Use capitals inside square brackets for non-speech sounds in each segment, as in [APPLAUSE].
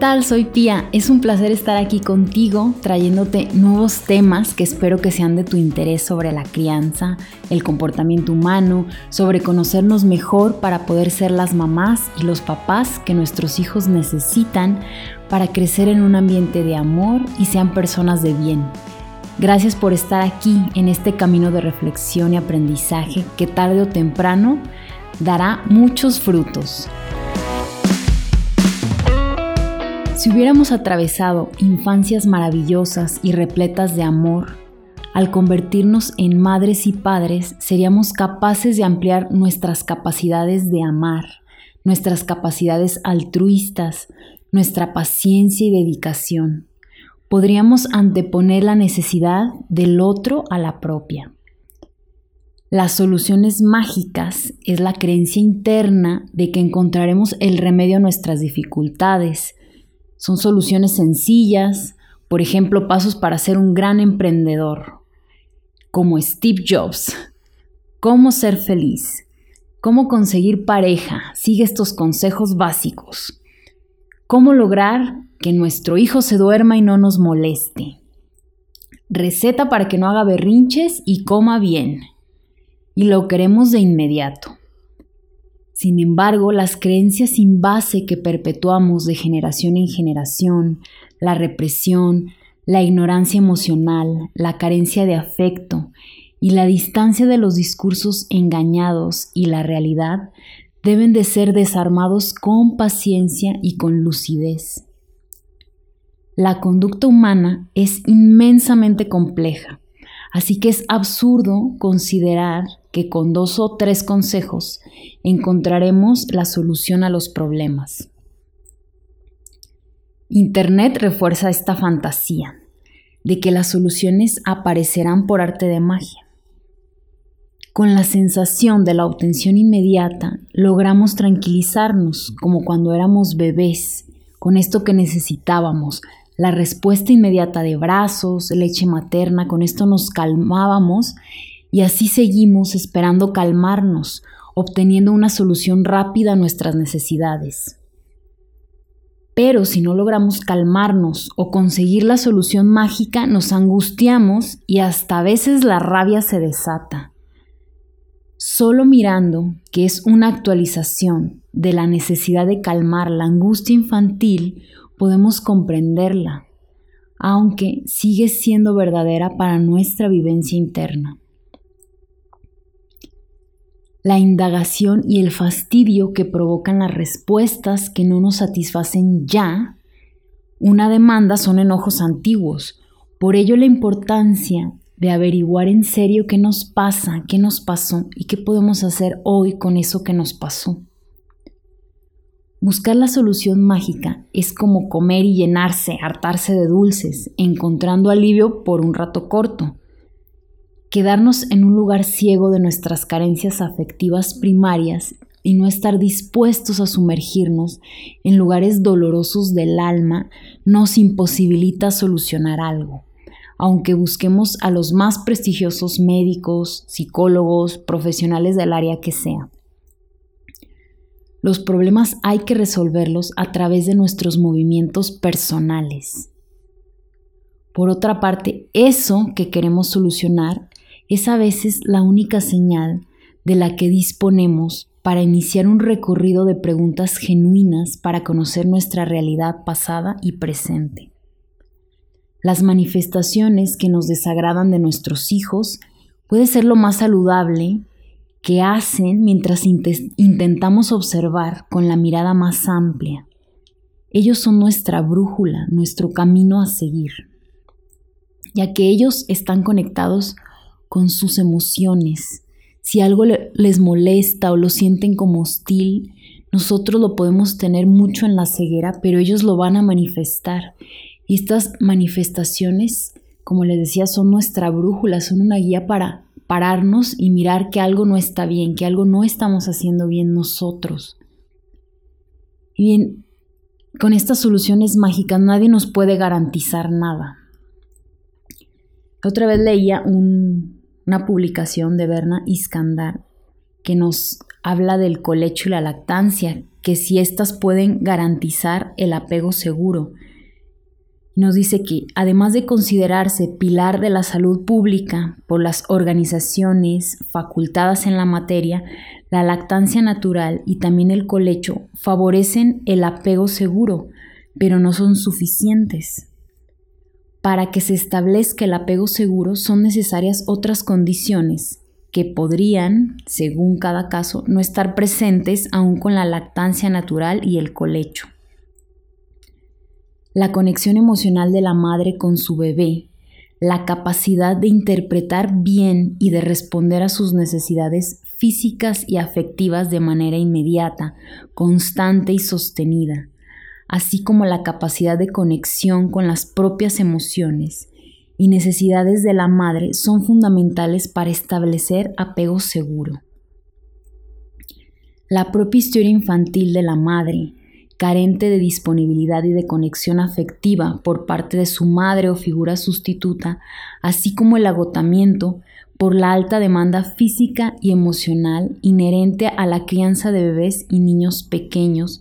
¿Qué tal? Soy Pía. Es un placer estar aquí contigo trayéndote nuevos temas que espero que sean de tu interés sobre la crianza, el comportamiento humano, sobre conocernos mejor para poder ser las mamás y los papás que nuestros hijos necesitan para crecer en un ambiente de amor y sean personas de bien. Gracias por estar aquí en este camino de reflexión y aprendizaje que tarde o temprano dará muchos frutos. Si hubiéramos atravesado infancias maravillosas y repletas de amor, al convertirnos en madres y padres seríamos capaces de ampliar nuestras capacidades de amar, nuestras capacidades altruistas, nuestra paciencia y dedicación. Podríamos anteponer la necesidad del otro a la propia. Las soluciones mágicas es la creencia interna de que encontraremos el remedio a nuestras dificultades, son soluciones sencillas, por ejemplo, pasos para ser un gran emprendedor, como Steve Jobs. Cómo ser feliz. Cómo conseguir pareja. Sigue estos consejos básicos. Cómo lograr que nuestro hijo se duerma y no nos moleste. Receta para que no haga berrinches y coma bien. Y lo queremos de inmediato. Sin embargo, las creencias sin base que perpetuamos de generación en generación, la represión, la ignorancia emocional, la carencia de afecto y la distancia de los discursos engañados y la realidad deben de ser desarmados con paciencia y con lucidez. La conducta humana es inmensamente compleja, así que es absurdo considerar que con dos o tres consejos encontraremos la solución a los problemas. Internet refuerza esta fantasía de que las soluciones aparecerán por arte de magia. Con la sensación de la obtención inmediata, logramos tranquilizarnos como cuando éramos bebés, con esto que necesitábamos, la respuesta inmediata de brazos, leche materna, con esto nos calmábamos y así seguimos esperando calmarnos, obteniendo una solución rápida a nuestras necesidades. Pero si no logramos calmarnos o conseguir la solución mágica, nos angustiamos y hasta a veces la rabia se desata. Solo mirando que es una actualización de la necesidad de calmar la angustia infantil, podemos comprenderla, aunque sigue siendo verdadera para nuestra vivencia interna la indagación y el fastidio que provocan las respuestas que no nos satisfacen ya, una demanda son enojos antiguos. Por ello la importancia de averiguar en serio qué nos pasa, qué nos pasó y qué podemos hacer hoy con eso que nos pasó. Buscar la solución mágica es como comer y llenarse, hartarse de dulces, encontrando alivio por un rato corto quedarnos en un lugar ciego de nuestras carencias afectivas primarias y no estar dispuestos a sumergirnos en lugares dolorosos del alma nos imposibilita solucionar algo, aunque busquemos a los más prestigiosos médicos, psicólogos, profesionales del área que sea. Los problemas hay que resolverlos a través de nuestros movimientos personales. Por otra parte, eso que queremos solucionar es a veces la única señal de la que disponemos para iniciar un recorrido de preguntas genuinas para conocer nuestra realidad pasada y presente. Las manifestaciones que nos desagradan de nuestros hijos puede ser lo más saludable que hacen mientras intentamos observar con la mirada más amplia. Ellos son nuestra brújula, nuestro camino a seguir, ya que ellos están conectados con sus emociones. Si algo les molesta o lo sienten como hostil, nosotros lo podemos tener mucho en la ceguera, pero ellos lo van a manifestar. Y estas manifestaciones, como les decía, son nuestra brújula, son una guía para pararnos y mirar que algo no está bien, que algo no estamos haciendo bien nosotros. Y bien, con estas soluciones mágicas nadie nos puede garantizar nada. Otra vez leía un, una publicación de Berna Iskandar que nos habla del colecho y la lactancia, que si éstas pueden garantizar el apego seguro. Nos dice que, además de considerarse pilar de la salud pública por las organizaciones facultadas en la materia, la lactancia natural y también el colecho favorecen el apego seguro, pero no son suficientes. Para que se establezca el apego seguro son necesarias otras condiciones que podrían, según cada caso, no estar presentes aún con la lactancia natural y el colecho. La conexión emocional de la madre con su bebé, la capacidad de interpretar bien y de responder a sus necesidades físicas y afectivas de manera inmediata, constante y sostenida, así como la capacidad de conexión con las propias emociones y necesidades de la madre son fundamentales para establecer apego seguro. La propia historia infantil de la madre, carente de disponibilidad y de conexión afectiva por parte de su madre o figura sustituta, así como el agotamiento por la alta demanda física y emocional inherente a la crianza de bebés y niños pequeños,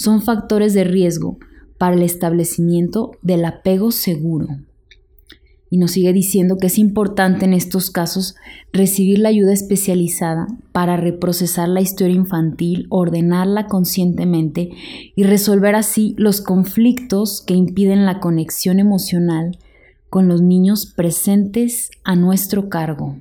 son factores de riesgo para el establecimiento del apego seguro. Y nos sigue diciendo que es importante en estos casos recibir la ayuda especializada para reprocesar la historia infantil, ordenarla conscientemente y resolver así los conflictos que impiden la conexión emocional con los niños presentes a nuestro cargo.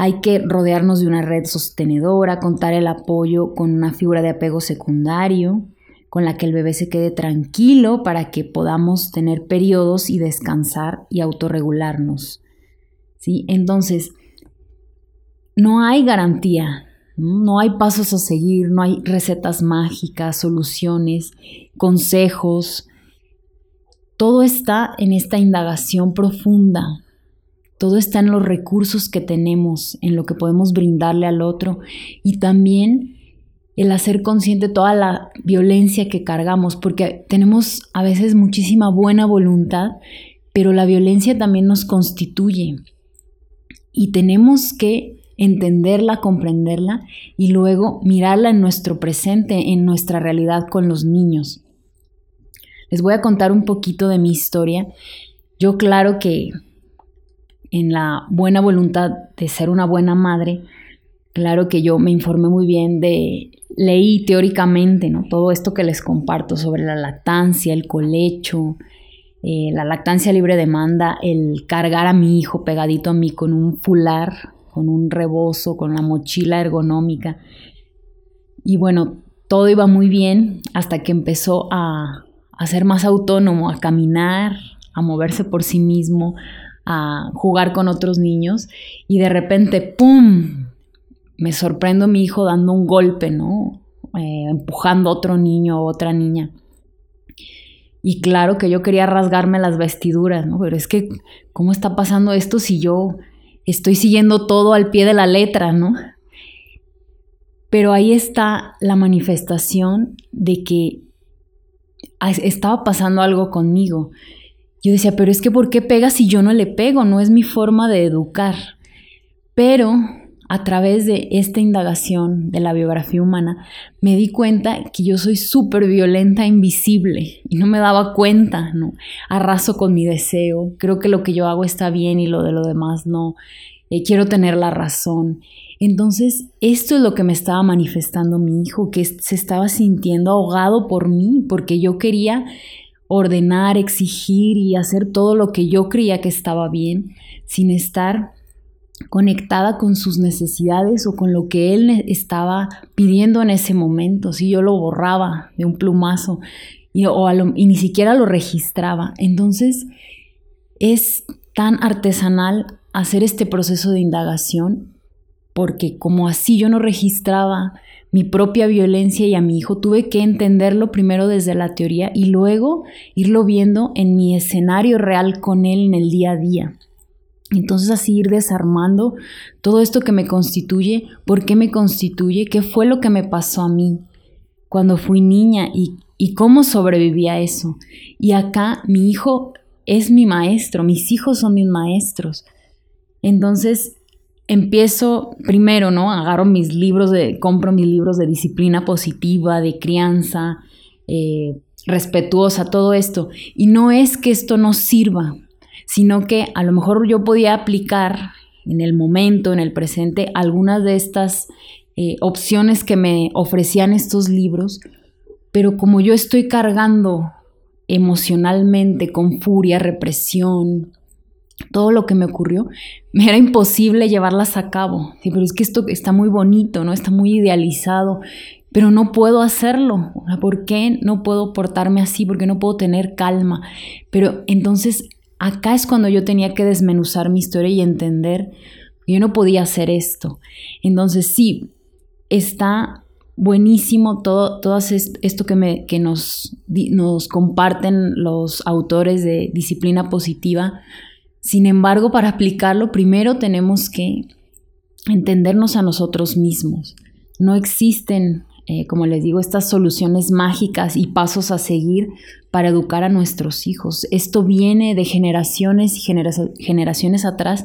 Hay que rodearnos de una red sostenedora, contar el apoyo con una figura de apego secundario, con la que el bebé se quede tranquilo para que podamos tener periodos y descansar y autorregularnos. ¿Sí? Entonces, no hay garantía, ¿no? hay pasos a seguir, no hay recetas mágicas, soluciones, consejos. Todo está en esta indagación profunda todo está en los recursos que tenemos, en lo que podemos brindarle al otro y también el hacer consciente toda la violencia que cargamos, porque tenemos a veces muchísima buena voluntad, pero la violencia también nos constituye y tenemos que entenderla, comprenderla y luego mirarla en nuestro presente, en nuestra realidad con los niños. Les voy a contar un poquito de mi historia. Yo claro que en la buena voluntad de ser una buena madre, claro que yo me informé muy bien de, leí teóricamente, ¿no? Todo esto que les comparto sobre la lactancia, el colecho, eh, la lactancia libre demanda, el cargar a mi hijo pegadito a mí con un fular, con un rebozo, con la mochila ergonómica. Y bueno, todo iba muy bien hasta que empezó a, a ser más autónomo, a caminar, a moverse por sí mismo, a jugar con otros niños y de repente, ¡pum! Me sorprendo a mi hijo dando un golpe, ¿no? Eh, empujando a otro niño o otra niña. Y claro que yo quería rasgarme las vestiduras, ¿no? Pero es que, ¿cómo está pasando esto si yo estoy siguiendo todo al pie de la letra, ¿no? Pero ahí está la manifestación de que estaba pasando algo conmigo. Yo decía, pero es que ¿por qué pega si yo no le pego? No es mi forma de educar. Pero a través de esta indagación de la biografía humana, me di cuenta que yo soy súper violenta, invisible, y no me daba cuenta, ¿no? Arraso con mi deseo, creo que lo que yo hago está bien y lo de lo demás no, eh, quiero tener la razón. Entonces, esto es lo que me estaba manifestando mi hijo, que se estaba sintiendo ahogado por mí, porque yo quería ordenar, exigir y hacer todo lo que yo creía que estaba bien, sin estar conectada con sus necesidades o con lo que él estaba pidiendo en ese momento. Si yo lo borraba de un plumazo y, y ni siquiera lo registraba. Entonces es tan artesanal hacer este proceso de indagación porque como así yo no registraba mi propia violencia y a mi hijo, tuve que entenderlo primero desde la teoría y luego irlo viendo en mi escenario real con él en el día a día. Entonces así ir desarmando todo esto que me constituye, por qué me constituye, qué fue lo que me pasó a mí cuando fui niña y, y cómo sobreviví a eso. Y acá mi hijo es mi maestro, mis hijos son mis maestros. Entonces empiezo primero, ¿no? Agarro mis libros de, compro mis libros de disciplina positiva, de crianza, eh, respetuosa, todo esto. Y no es que esto no sirva, sino que a lo mejor yo podía aplicar en el momento, en el presente, algunas de estas eh, opciones que me ofrecían estos libros, pero como yo estoy cargando emocionalmente con furia, represión, todo lo que me ocurrió, me era imposible llevarlas a cabo. Sí, pero es que esto está muy bonito, ¿no? Está muy idealizado, pero no puedo hacerlo. ¿Por qué no puedo portarme así? ¿Por qué no puedo tener calma? Pero entonces acá es cuando yo tenía que desmenuzar mi historia y entender que yo no podía hacer esto. Entonces sí, está buenísimo todo, esto que, me, que nos, nos comparten los autores de disciplina positiva sin embargo, para aplicarlo, primero tenemos que entendernos a nosotros mismos. No existen, eh, como les digo, estas soluciones mágicas y pasos a seguir para educar a nuestros hijos. Esto viene de generaciones y generaciones atrás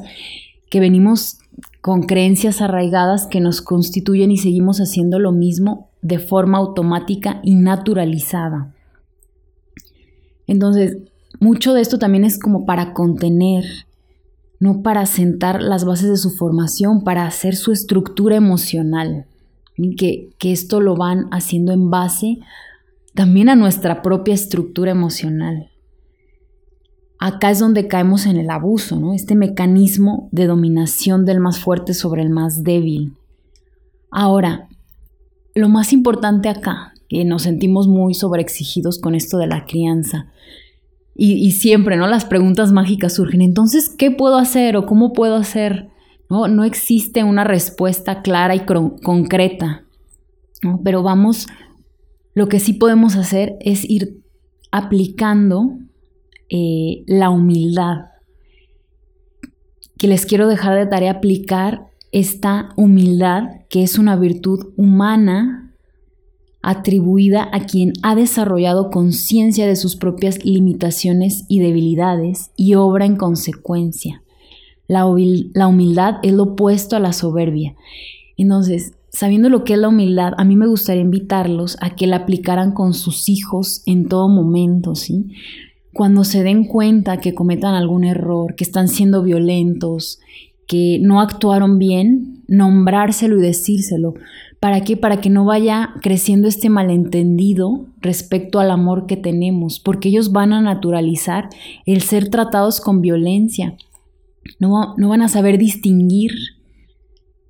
que venimos con creencias arraigadas que nos constituyen y seguimos haciendo lo mismo de forma automática y naturalizada. Entonces, mucho de esto también es como para contener, no para sentar las bases de su formación, para hacer su estructura emocional. Que, que esto lo van haciendo en base también a nuestra propia estructura emocional. Acá es donde caemos en el abuso, ¿no? Este mecanismo de dominación del más fuerte sobre el más débil. Ahora, lo más importante acá, que nos sentimos muy sobreexigidos con esto de la crianza, y, siempre, ¿no? Las preguntas mágicas surgen. Entonces, ¿qué puedo hacer o cómo puedo hacer? No, no existe una respuesta clara y concreta. ¿no? Pero vamos, lo que sí podemos hacer es ir aplicando eh, la humildad. Que les quiero dejar de tarea aplicar esta humildad, que es una virtud humana atribuida a quien ha desarrollado conciencia de sus propias limitaciones y debilidades y obra en consecuencia. La, humildad es lo opuesto a la soberbia. Entonces, sabiendo lo que es la humildad, a mí me gustaría invitarlos a que la aplicaran con sus hijos en todo momento, ¿sí? Cuando se den cuenta que cometan algún error, que están siendo violentos, que no actuaron bien, nombrárselo y decírselo. ¿Para qué? Para que no vaya creciendo este malentendido respecto al amor que tenemos, porque ellos van a naturalizar el ser tratados con violencia. No, no van a saber distinguir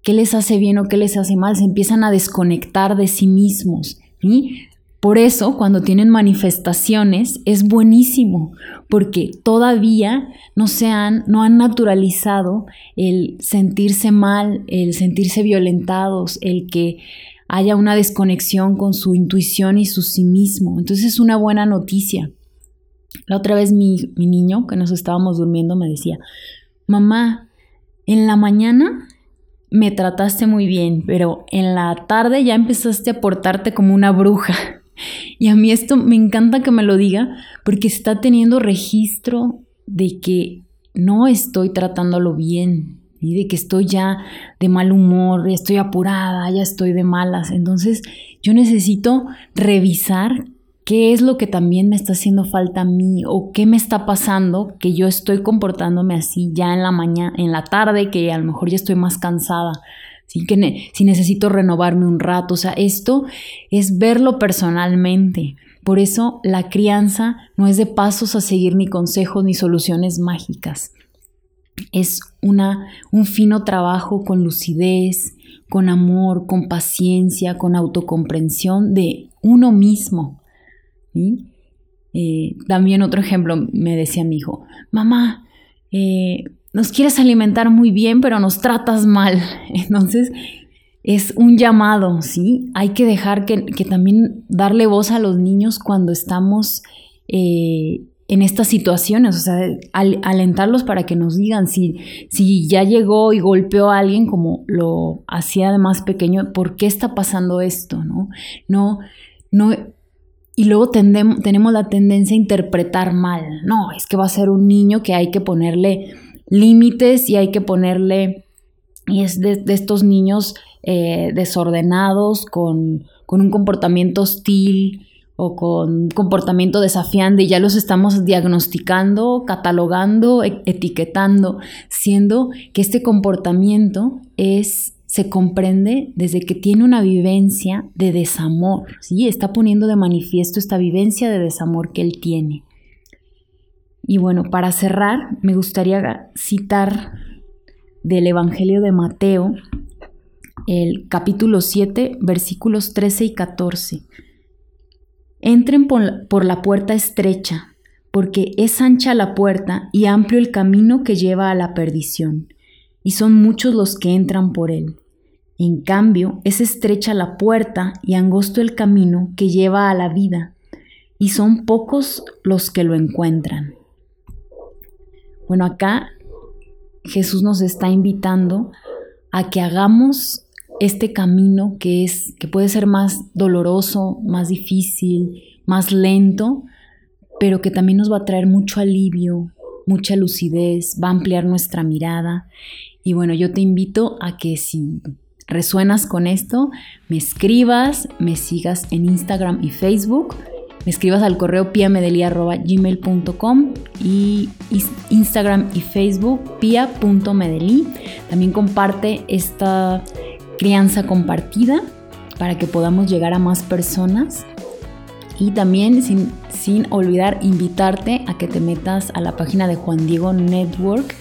qué les hace bien o qué les hace mal, se empiezan a desconectar de sí mismos. Por eso, cuando tienen manifestaciones, es buenísimo, porque todavía no se han, no han naturalizado el sentirse mal, el sentirse violentados, el que haya una desconexión con su intuición y su sí mismo. Entonces es una buena noticia. La otra vez mi, mi niño, que nos estábamos durmiendo, me decía, mamá, en la mañana me trataste muy bien, pero en la tarde ya empezaste a portarte como una bruja. Y a mí esto me encanta que me lo diga porque está teniendo registro de que no estoy tratándolo bien y de que estoy ya de mal humor, estoy apurada, ya estoy de malas. Entonces yo necesito revisar qué es lo que también me está haciendo falta a mí o qué me está pasando que yo estoy comportándome así ya en la mañana, en la tarde, que a lo mejor ya estoy más cansada. Que si necesito renovarme un rato, o sea, esto es verlo personalmente. Por eso la crianza no es de pasos a seguir ni consejos ni soluciones mágicas. Es una, un fino trabajo con lucidez, con amor, con paciencia, con autocomprensión de uno mismo. Eh, también otro ejemplo me decía mi hijo, mamá, eh, nos quieres alimentar muy bien, pero nos tratas mal. [LAUGHS] Entonces, es un llamado, ¿sí? Hay que dejar que, también darle voz a los niños cuando estamos eh, en estas situaciones, o sea, alentarlos para que nos digan si, si ya llegó y golpeó a alguien como lo hacía de más pequeño, ¿por qué está pasando esto? No, no, no. Y luego tenemos la tendencia a interpretar mal. No, es que va a ser un niño que hay que ponerle límites y hay que ponerle y es de, estos niños eh, desordenados con, con un comportamiento hostil, o con comportamiento desafiante y ya los estamos diagnosticando, catalogando, e-, etiquetando, siendo que este comportamiento es se comprende desde que tiene una vivencia de desamor, ¿sí? Está poniendo de manifiesto esta vivencia de desamor que él tiene. Y bueno, para cerrar, me gustaría citar del Evangelio de Mateo, el capítulo 7, versículos 13 y 14. Entren por la puerta estrecha, porque es ancha la puerta y amplio el camino que lleva a la perdición, y son muchos los que entran por él. En cambio, es estrecha la puerta y angosto el camino que lleva a la vida, y son pocos los que lo encuentran. Bueno, acá Jesús nos está invitando a que hagamos este camino que es que puede ser más doloroso, más difícil, más lento, pero que también nos va a traer mucho alivio, mucha lucidez, va a ampliar nuestra mirada. Y bueno, yo te invito a que si resuenas con esto, me escribas, me sigas en Instagram y Facebook, me escribas al correo piamedeli.gmail.com y Instagram y Facebook pia.medeli. También comparte esta crianza compartida para que podamos llegar a más personas. Y también sin, sin olvidar invitarte a que te metas a la página de Juan Diego Network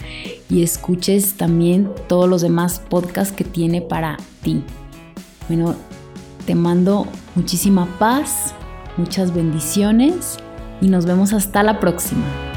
y escuches también todos los demás podcasts que tiene para ti. Bueno, te mando muchísima paz, muchas bendiciones y nos vemos hasta la próxima.